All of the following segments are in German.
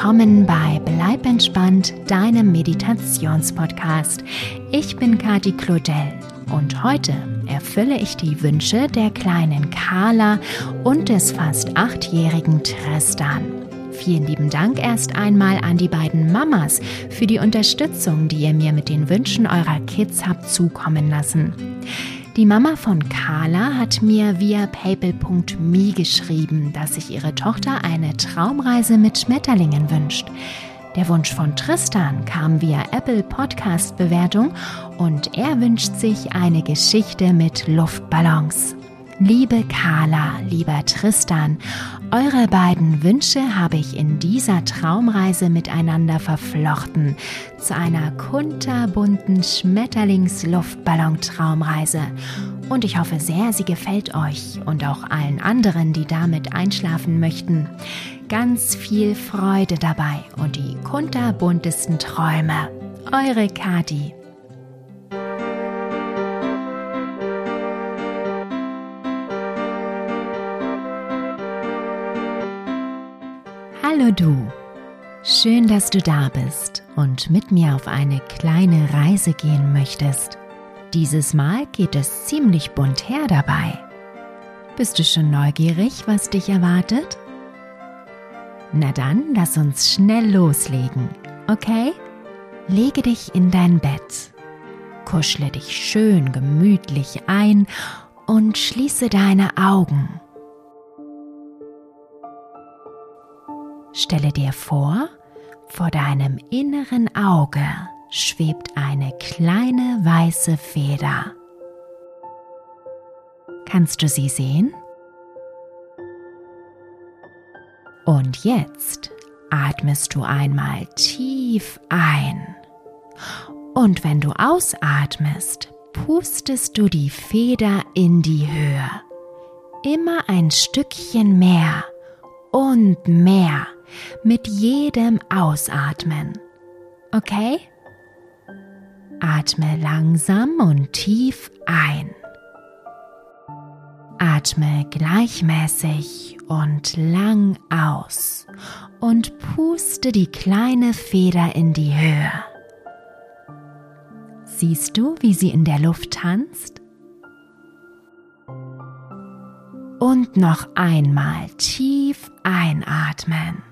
willkommen bei Bleib entspannt, deinem Meditationspodcast. Ich bin Kati Claudel und heute erfülle ich die Wünsche der kleinen Carla und des fast achtjährigen Tristan. Vielen lieben Dank erst einmal an die beiden Mamas für die Unterstützung, die ihr mir mit den Wünschen eurer Kids habt zukommen lassen. Die Mama von Carla hat mir via paypal.me geschrieben, dass sich ihre Tochter eine Traumreise mit Schmetterlingen wünscht. Der Wunsch von Tristan kam via Apple Podcast Bewertung und er wünscht sich eine Geschichte mit Luftballons. Liebe Carla, lieber Tristan, eure beiden Wünsche habe ich in dieser Traumreise miteinander verflochten zu einer kunterbunten Schmetterlings-Luftballon-Traumreise. Und ich hoffe sehr, sie gefällt euch und auch allen anderen, die damit einschlafen möchten. Ganz viel Freude dabei und die kunterbuntesten Träume. Eure Kati. Du, schön, dass du da bist und mit mir auf eine kleine Reise gehen möchtest. Dieses Mal geht es ziemlich bunt her dabei. Bist du schon neugierig, was dich erwartet? Na dann, lass uns schnell loslegen, okay? Lege dich in dein Bett, kuschle dich schön gemütlich ein und schließe deine Augen. Stelle dir vor, vor deinem inneren Auge schwebt eine kleine weiße Feder. Kannst du sie sehen? Und jetzt atmest du einmal tief ein. Und wenn du ausatmest, pustest du die Feder in die Höhe. Immer ein Stückchen mehr und mehr mit jedem Ausatmen. Okay? Atme langsam und tief ein. Atme gleichmäßig und lang aus und puste die kleine Feder in die Höhe. Siehst du, wie sie in der Luft tanzt? Und noch einmal tief einatmen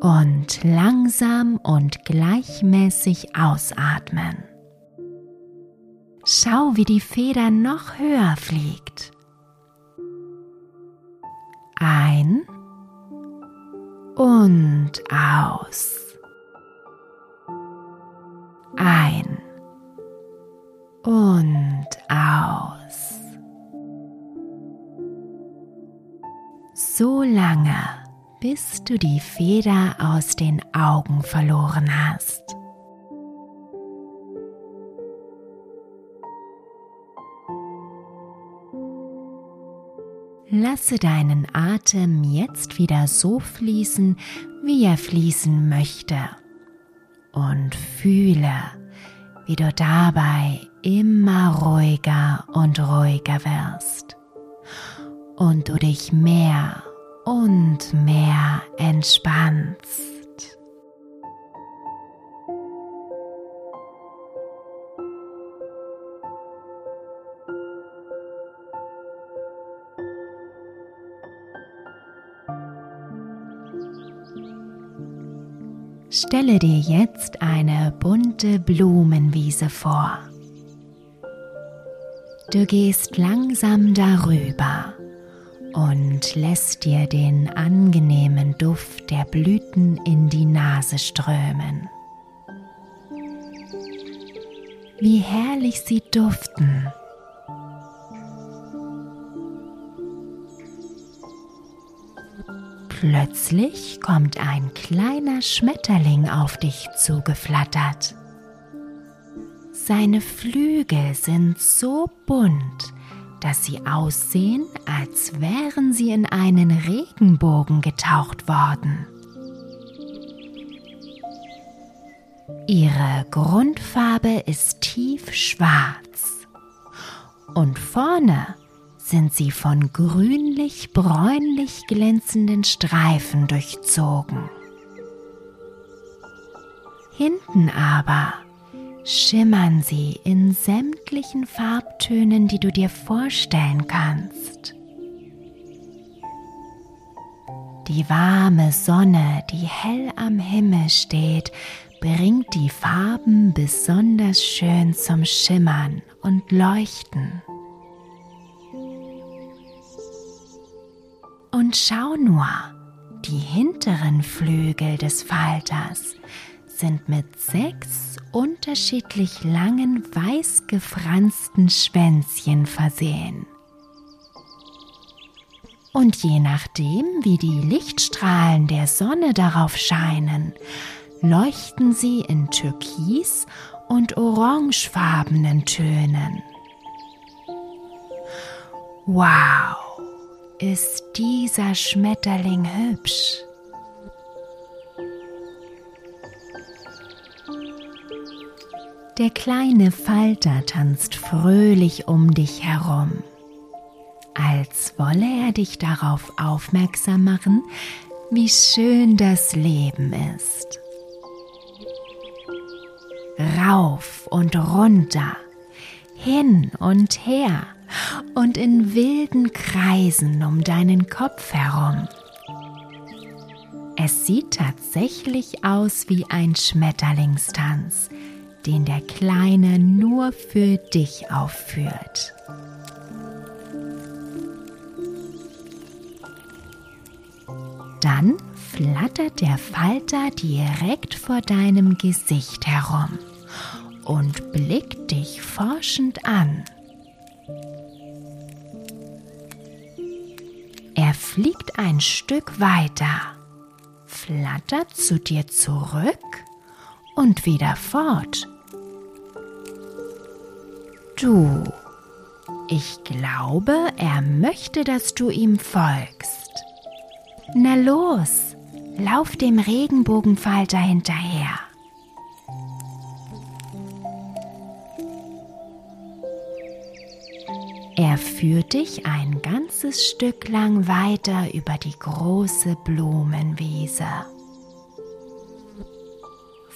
und langsam und gleichmäßig ausatmen. Schau, wie die Feder noch höher fliegt. Ein und aus. Ein du die Feder aus den Augen verloren hast. Lasse deinen Atem jetzt wieder so fließen, wie er fließen möchte. Und fühle, wie du dabei immer ruhiger und ruhiger wirst. Und du dich mehr und mehr entspannst. Stelle dir jetzt eine bunte Blumenwiese vor. Du gehst langsam darüber und lässt dir den angenehmen Duft der Blüten in die Nase strömen. Wie herrlich sie duften. Plötzlich kommt ein kleiner Schmetterling auf dich zugeflattert. Seine Flügel sind so bunt, dass sie aussehen, als wären sie in einen Regenbogen getaucht worden. Ihre Grundfarbe ist tief schwarz und vorne sind sie von grünlich-bräunlich glänzenden Streifen durchzogen. Hinten aber schimmern sie in sämtlichen Farbtönen, die du dir vorstellen kannst. Die warme Sonne, die hell am Himmel steht, bringt die Farben besonders schön zum Schimmern und Leuchten. Und schau nur, die hinteren Flügel des Falters sind mit sechs unterschiedlich langen weiß gefransten Schwänzchen versehen. Und je nachdem, wie die Lichtstrahlen der Sonne darauf scheinen, leuchten sie in türkis und orangefarbenen Tönen. Wow, ist dieser Schmetterling hübsch. Der kleine Falter tanzt fröhlich um dich herum als wolle er dich darauf aufmerksam machen, wie schön das Leben ist. Rauf und runter, hin und her und in wilden Kreisen um deinen Kopf herum. Es sieht tatsächlich aus wie ein Schmetterlingstanz, den der Kleine nur für dich aufführt. Dann flattert der Falter direkt vor deinem Gesicht herum und blickt dich forschend an. Er fliegt ein Stück weiter, flattert zu dir zurück und wieder fort. Du, ich glaube, er möchte, dass du ihm folgst. Na los, lauf dem Regenbogenfalter hinterher. Er führt dich ein ganzes Stück lang weiter über die große Blumenwiese.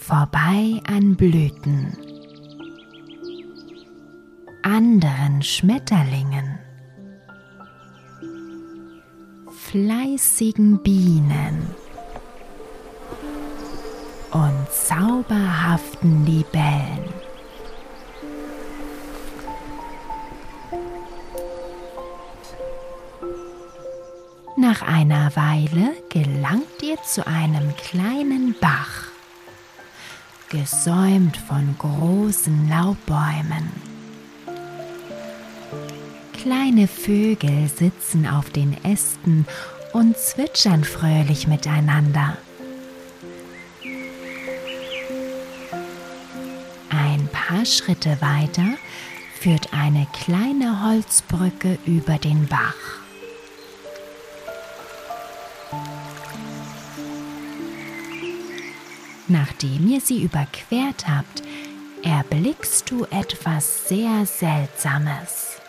Vorbei an Blüten, anderen Schmetterlingen. Fleißigen Bienen. Und zauberhaften Libellen. Nach einer Weile gelangt ihr zu einem kleinen Bach, gesäumt von großen Laubbäumen. Kleine Vögel sitzen auf den Ästen und zwitschern fröhlich miteinander. Ein paar Schritte weiter führt eine kleine Holzbrücke über den Bach. Nachdem ihr sie überquert habt, erblickst du etwas sehr Seltsames.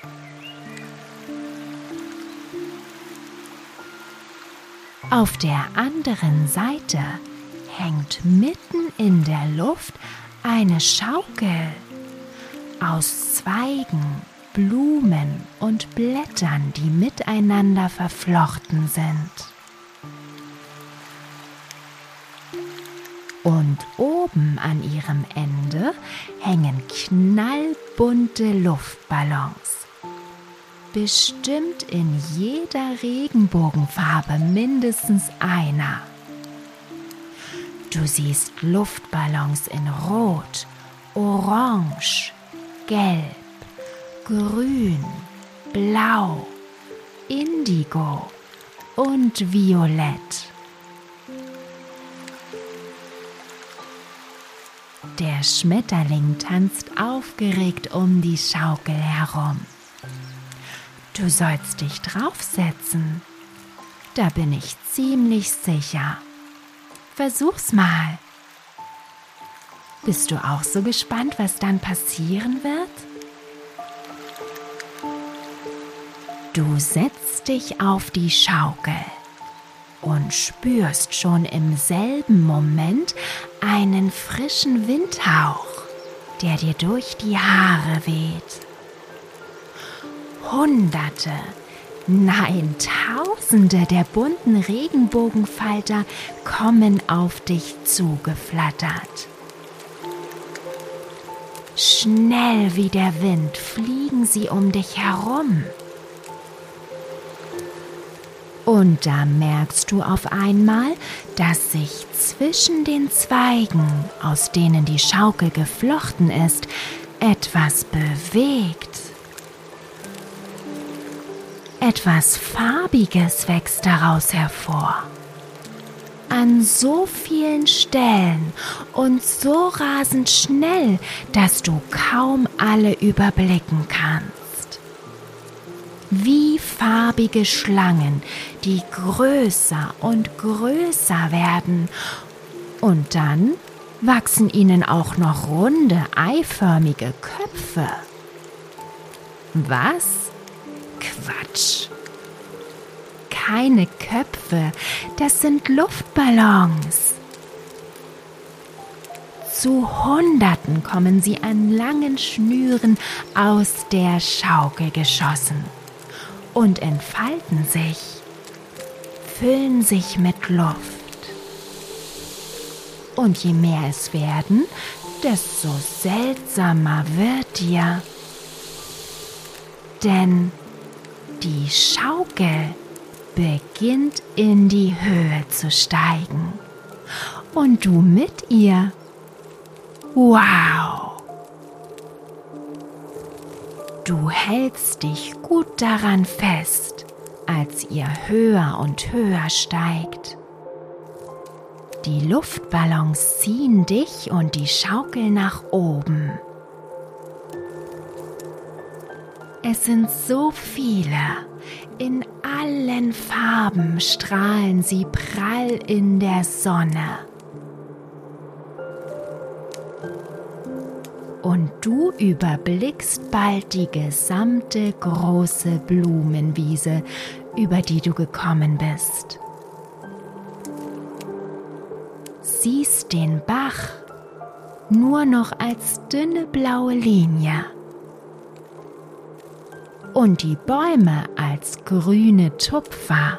Auf der anderen Seite hängt mitten in der Luft eine Schaukel aus Zweigen, Blumen und Blättern, die miteinander verflochten sind. Und oben an ihrem Ende hängen knallbunte Luftballons bestimmt in jeder Regenbogenfarbe mindestens einer. Du siehst Luftballons in Rot, Orange, Gelb, Grün, Blau, Indigo und Violett. Der Schmetterling tanzt aufgeregt um die Schaukel herum. Du sollst dich draufsetzen. Da bin ich ziemlich sicher. Versuch's mal. Bist du auch so gespannt, was dann passieren wird? Du setzt dich auf die Schaukel und spürst schon im selben Moment einen frischen Windhauch, der dir durch die Haare weht. Hunderte, nein, Tausende der bunten Regenbogenfalter kommen auf dich zugeflattert. Schnell wie der Wind fliegen sie um dich herum. Und da merkst du auf einmal, dass sich zwischen den Zweigen, aus denen die Schaukel geflochten ist, etwas bewegt. Etwas Farbiges wächst daraus hervor. An so vielen Stellen und so rasend schnell, dass du kaum alle überblicken kannst wie farbige Schlangen, die größer und größer werden. Und dann wachsen ihnen auch noch runde, eiförmige Köpfe. Was? Quatsch. Keine Köpfe, das sind Luftballons. Zu Hunderten kommen sie an langen Schnüren aus der Schaukel geschossen und entfalten sich, füllen sich mit Luft. Und je mehr es werden, desto seltsamer wird dir. Denn die Schaukel beginnt in die Höhe zu steigen. Und du mit ihr. Wow! Du hältst dich gut daran fest, als ihr höher und höher steigt. Die Luftballons ziehen dich und die Schaukel nach oben. Es sind so viele. In allen Farben strahlen sie prall in der Sonne. Und du überblickst bald die gesamte große Blumenwiese, über die du gekommen bist. Siehst den Bach nur noch als dünne blaue Linie und die Bäume als grüne Tupfer.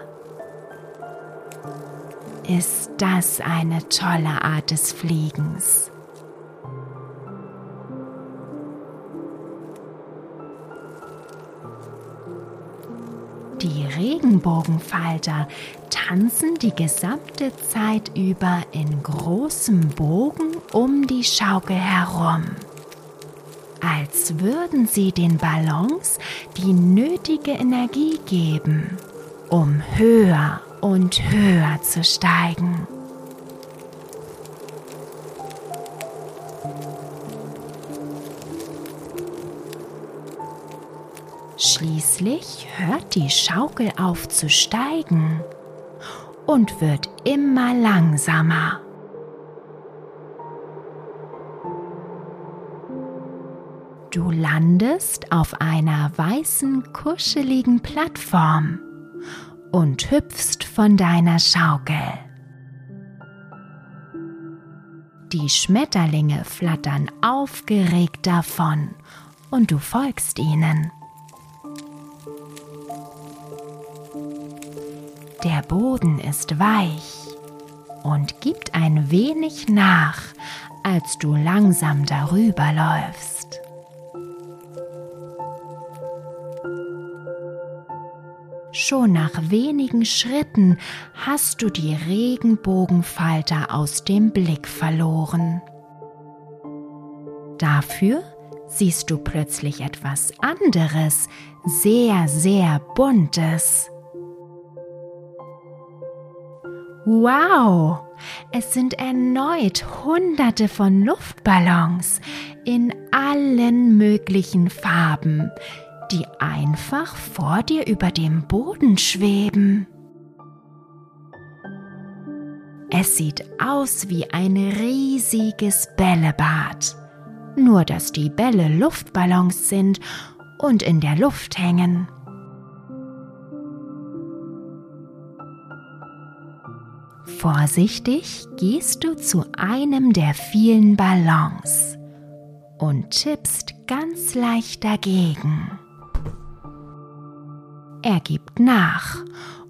Ist das eine tolle Art des Fliegens? Regenbogenfalter tanzen die gesamte Zeit über in großem Bogen um die Schaukel herum, als würden sie den Ballons die nötige Energie geben, um höher und höher zu steigen. Schließlich hört die Schaukel auf zu steigen und wird immer langsamer. Du landest auf einer weißen, kuscheligen Plattform und hüpfst von deiner Schaukel. Die Schmetterlinge flattern aufgeregt davon und du folgst ihnen. Boden ist weich und gibt ein wenig nach, als du langsam darüber läufst. Schon nach wenigen Schritten hast du die Regenbogenfalter aus dem Blick verloren. Dafür siehst du plötzlich etwas anderes, sehr, sehr buntes. Wow! Es sind erneut Hunderte von Luftballons in allen möglichen Farben, die einfach vor dir über dem Boden schweben. Es sieht aus wie ein riesiges Bällebad, nur dass die Bälle Luftballons sind und in der Luft hängen. Vorsichtig gehst du zu einem der vielen Ballons und tippst ganz leicht dagegen. Er gibt nach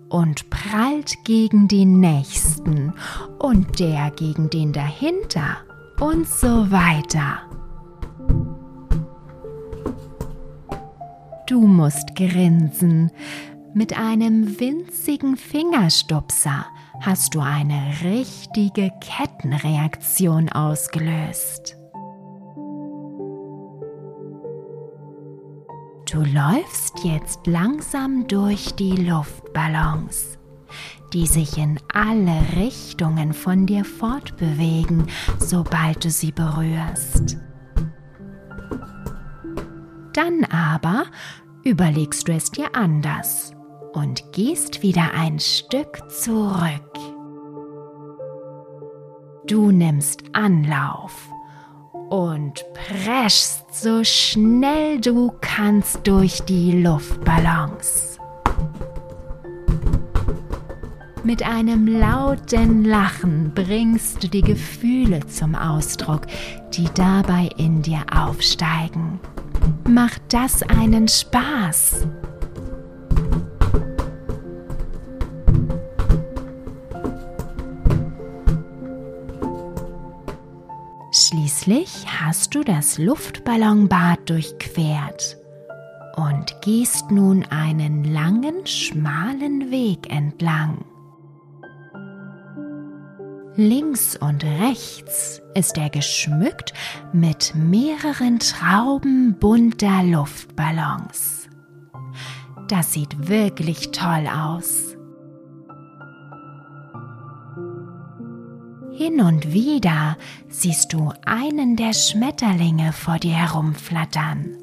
und prallt gegen den nächsten und der gegen den dahinter und so weiter. Du musst grinsen. Mit einem winzigen Fingerstupser hast du eine richtige Kettenreaktion ausgelöst. Du läufst jetzt langsam durch die Luftballons, die sich in alle Richtungen von dir fortbewegen, sobald du sie berührst. Dann aber überlegst du es dir anders und gehst wieder ein Stück zurück. Du nimmst Anlauf und preschst so schnell du kannst durch die Luftballons. Mit einem lauten Lachen bringst du die Gefühle zum Ausdruck, die dabei in dir aufsteigen. Macht das einen Spaß? Schließlich hast du das Luftballonbad durchquert und gehst nun einen langen, schmalen Weg entlang. Links und rechts ist er geschmückt mit mehreren Trauben bunter Luftballons. Das sieht wirklich toll aus. Hin und wieder siehst du einen der Schmetterlinge vor dir herumflattern.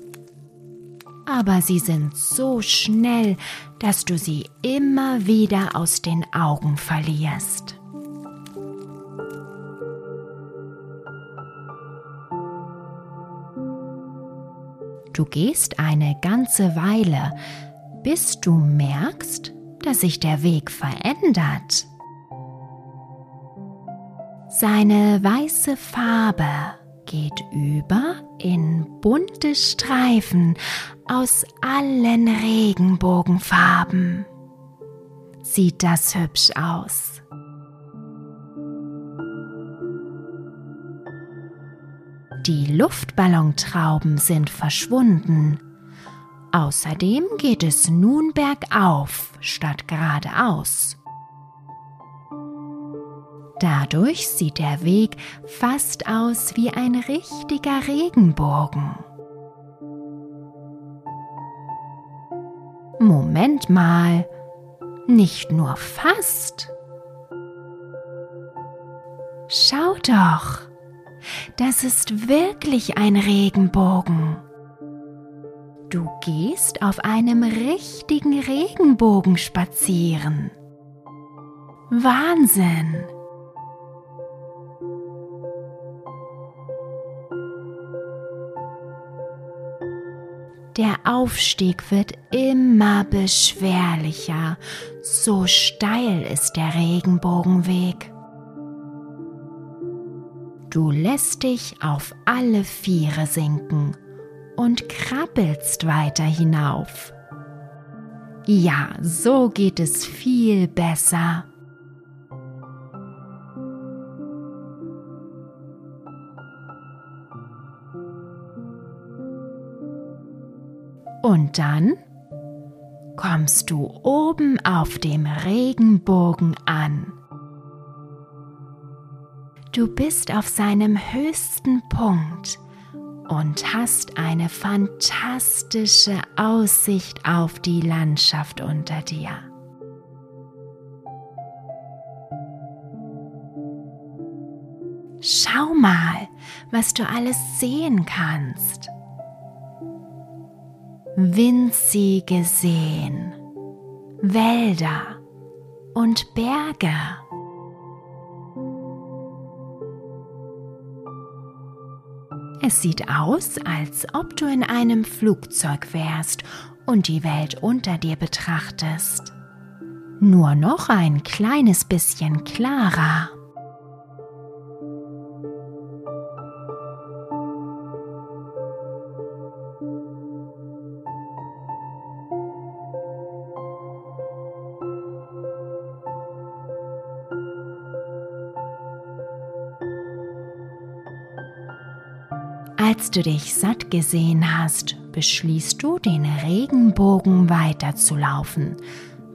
Aber sie sind so schnell, dass du sie immer wieder aus den Augen verlierst. Du gehst eine ganze Weile, bis du merkst, dass sich der Weg verändert. Seine weiße Farbe geht über in bunte Streifen aus allen Regenbogenfarben. Sieht das hübsch aus? Die Luftballontrauben sind verschwunden. Außerdem geht es nun bergauf statt geradeaus. Dadurch sieht der Weg fast aus wie ein richtiger Regenbogen. Moment mal, nicht nur fast. Schau doch, das ist wirklich ein Regenbogen. Du gehst auf einem richtigen Regenbogen spazieren. Wahnsinn! Der Aufstieg wird immer beschwerlicher, so steil ist der Regenbogenweg. Du lässt dich auf alle Viere sinken und krabbelst weiter hinauf. Ja, so geht es viel besser. Und dann kommst du oben auf dem Regenbogen an. Du bist auf seinem höchsten Punkt und hast eine fantastische Aussicht auf die Landschaft unter dir. Schau mal, was du alles sehen kannst winzige Seen, Wälder und Berge. Es sieht aus, als ob du in einem Flugzeug wärst und die Welt unter dir betrachtest. Nur noch ein kleines bisschen klarer. Du dich satt gesehen hast, beschließt du, den Regenbogen weiterzulaufen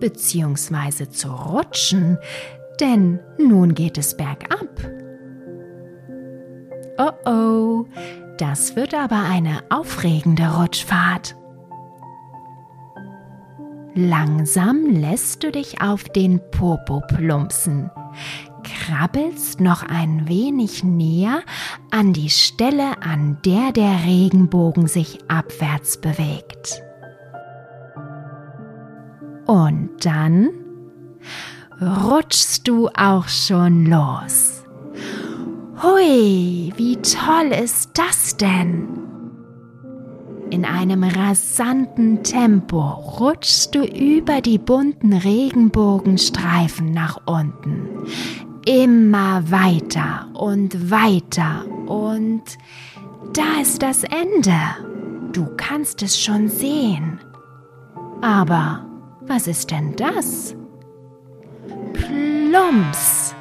bzw. zu rutschen, denn nun geht es bergab. Oh oh, das wird aber eine aufregende Rutschfahrt. Langsam lässt du dich auf den Popo plumpsen krabbelst noch ein wenig näher an die Stelle, an der der Regenbogen sich abwärts bewegt. Und dann rutschst du auch schon los. Hui, wie toll ist das denn? In einem rasanten Tempo rutschst du über die bunten Regenbogenstreifen nach unten, immer weiter und weiter und da ist das Ende. Du kannst es schon sehen. Aber was ist denn das? Plumps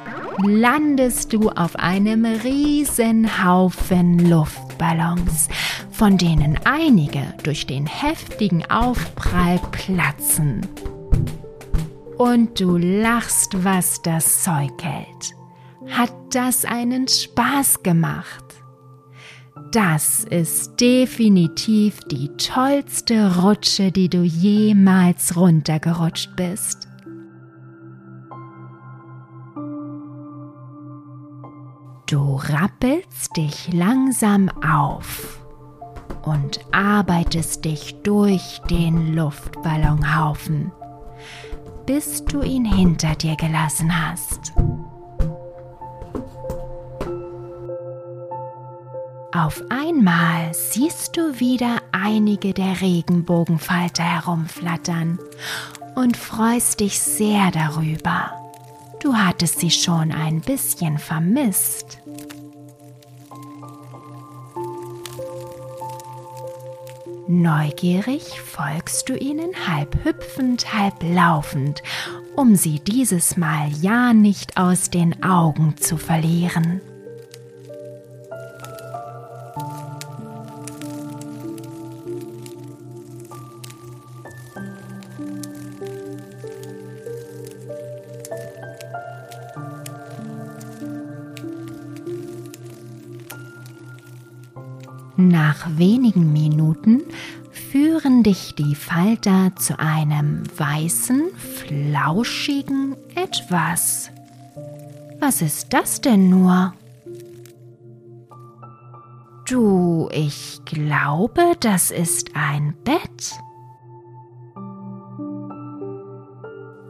landest du auf einem riesen Haufen Luftballons, von denen einige durch den heftigen Aufprall platzen und du lachst, was das Zeug hält. Hat das einen Spaß gemacht? Das ist definitiv die tollste Rutsche, die du jemals runtergerutscht bist. Du rappelst dich langsam auf und arbeitest dich durch den Luftballonhaufen bis du ihn hinter dir gelassen hast. Auf einmal siehst du wieder einige der Regenbogenfalter herumflattern und freust dich sehr darüber. Du hattest sie schon ein bisschen vermisst. Neugierig folgst du ihnen halb hüpfend, halb laufend, um sie dieses Mal ja nicht aus den Augen zu verlieren. Nach wenigen Minuten führen dich die Falter zu einem weißen, flauschigen Etwas. Was ist das denn nur? Du, ich glaube, das ist ein Bett.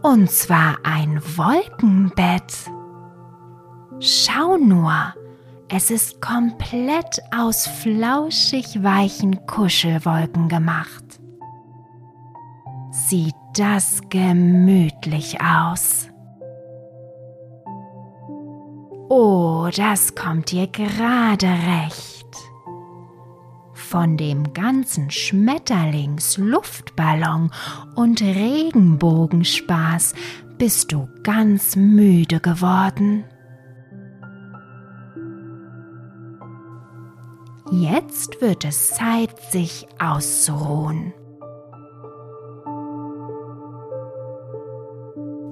Und zwar ein Wolkenbett. Schau nur, es ist komplett aus flauschig weichen Kuschelwolken gemacht. Sieht das gemütlich aus. Oh, das kommt dir gerade recht. Von dem ganzen Schmetterlings, Luftballon und Regenbogenspaß bist du ganz müde geworden. Jetzt wird es Zeit, sich auszuruhen.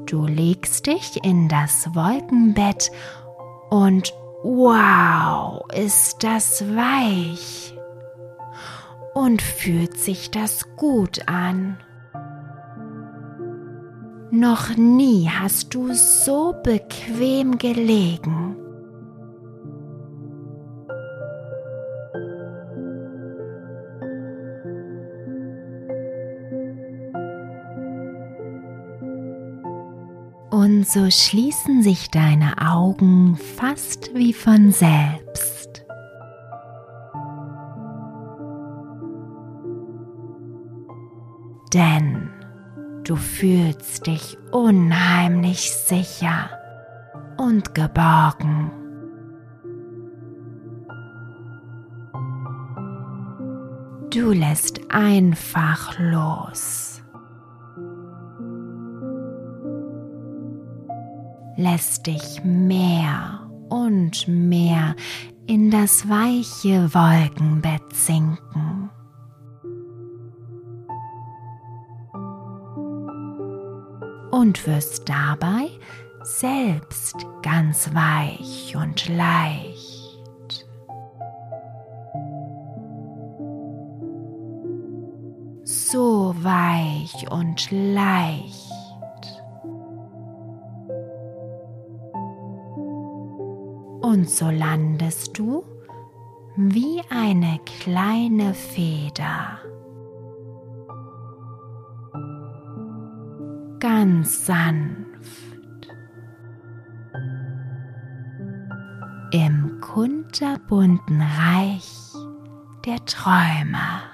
Du legst dich in das Wolkenbett und wow, ist das weich. Und fühlt sich das gut an. Noch nie hast du so bequem gelegen. Und so schließen sich deine Augen fast wie von selbst. Denn Du fühlst dich unheimlich sicher und geborgen. Du lässt einfach los. Lässt dich mehr und mehr in das weiche Wolkenbett sinken. Und wirst dabei selbst ganz weich und leicht. So weich und leicht. Und so landest du wie eine kleine Feder. Ganz sanft. Im kunterbunten Reich der Träume.